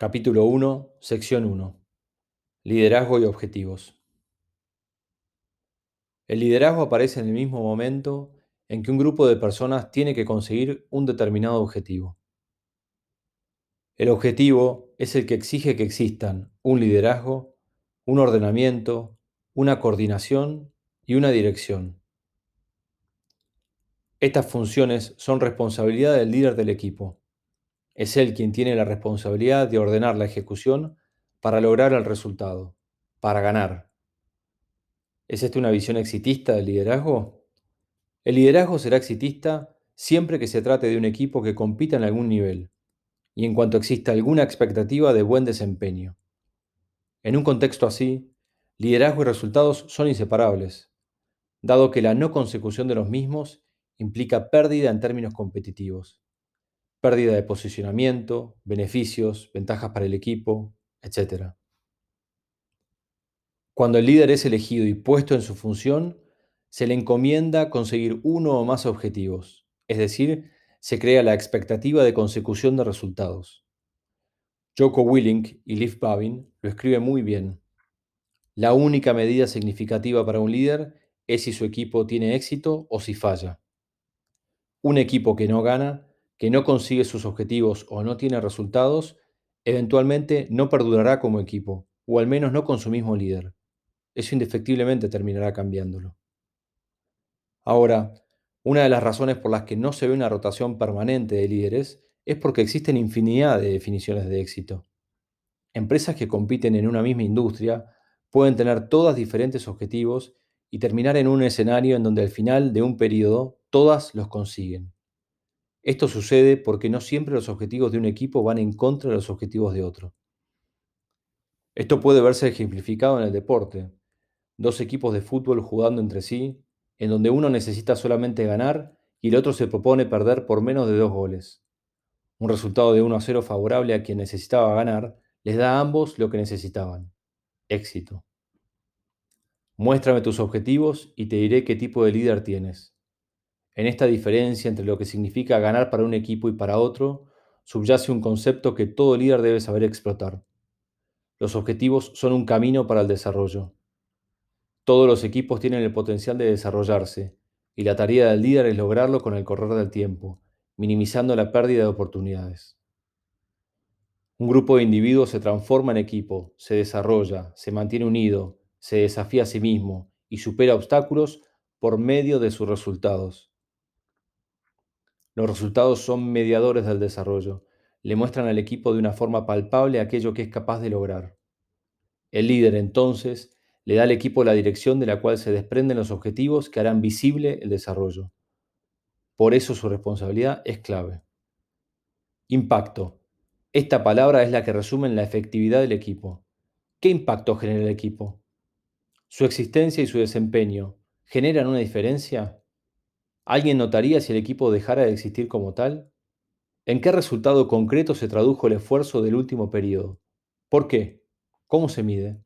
Capítulo 1, sección 1. Liderazgo y objetivos. El liderazgo aparece en el mismo momento en que un grupo de personas tiene que conseguir un determinado objetivo. El objetivo es el que exige que existan un liderazgo, un ordenamiento, una coordinación y una dirección. Estas funciones son responsabilidad del líder del equipo es él quien tiene la responsabilidad de ordenar la ejecución para lograr el resultado, para ganar. ¿Es esta una visión exitista del liderazgo? El liderazgo será exitista siempre que se trate de un equipo que compita en algún nivel y en cuanto exista alguna expectativa de buen desempeño. En un contexto así, liderazgo y resultados son inseparables, dado que la no consecución de los mismos implica pérdida en términos competitivos pérdida de posicionamiento, beneficios, ventajas para el equipo, etc. Cuando el líder es elegido y puesto en su función, se le encomienda conseguir uno o más objetivos, es decir, se crea la expectativa de consecución de resultados. Joko Willink y Liv Babin lo escriben muy bien. La única medida significativa para un líder es si su equipo tiene éxito o si falla. Un equipo que no gana que no consigue sus objetivos o no tiene resultados, eventualmente no perdurará como equipo, o al menos no con su mismo líder. Eso indefectiblemente terminará cambiándolo. Ahora, una de las razones por las que no se ve una rotación permanente de líderes es porque existen infinidad de definiciones de éxito. Empresas que compiten en una misma industria pueden tener todas diferentes objetivos y terminar en un escenario en donde al final de un periodo todas los consiguen. Esto sucede porque no siempre los objetivos de un equipo van en contra de los objetivos de otro. Esto puede verse ejemplificado en el deporte. Dos equipos de fútbol jugando entre sí, en donde uno necesita solamente ganar y el otro se propone perder por menos de dos goles. Un resultado de 1 a 0 favorable a quien necesitaba ganar les da a ambos lo que necesitaban, éxito. Muéstrame tus objetivos y te diré qué tipo de líder tienes. En esta diferencia entre lo que significa ganar para un equipo y para otro, subyace un concepto que todo líder debe saber explotar. Los objetivos son un camino para el desarrollo. Todos los equipos tienen el potencial de desarrollarse, y la tarea del líder es lograrlo con el correr del tiempo, minimizando la pérdida de oportunidades. Un grupo de individuos se transforma en equipo, se desarrolla, se mantiene unido, se desafía a sí mismo y supera obstáculos por medio de sus resultados. Los resultados son mediadores del desarrollo, le muestran al equipo de una forma palpable aquello que es capaz de lograr. El líder entonces le da al equipo la dirección de la cual se desprenden los objetivos que harán visible el desarrollo. Por eso su responsabilidad es clave. Impacto. Esta palabra es la que resume la efectividad del equipo. ¿Qué impacto genera el equipo? ¿Su existencia y su desempeño generan una diferencia? ¿Alguien notaría si el equipo dejara de existir como tal? ¿En qué resultado concreto se tradujo el esfuerzo del último periodo? ¿Por qué? ¿Cómo se mide?